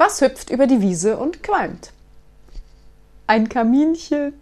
Was hüpft über die Wiese und qualmt? Ein Kaminchen.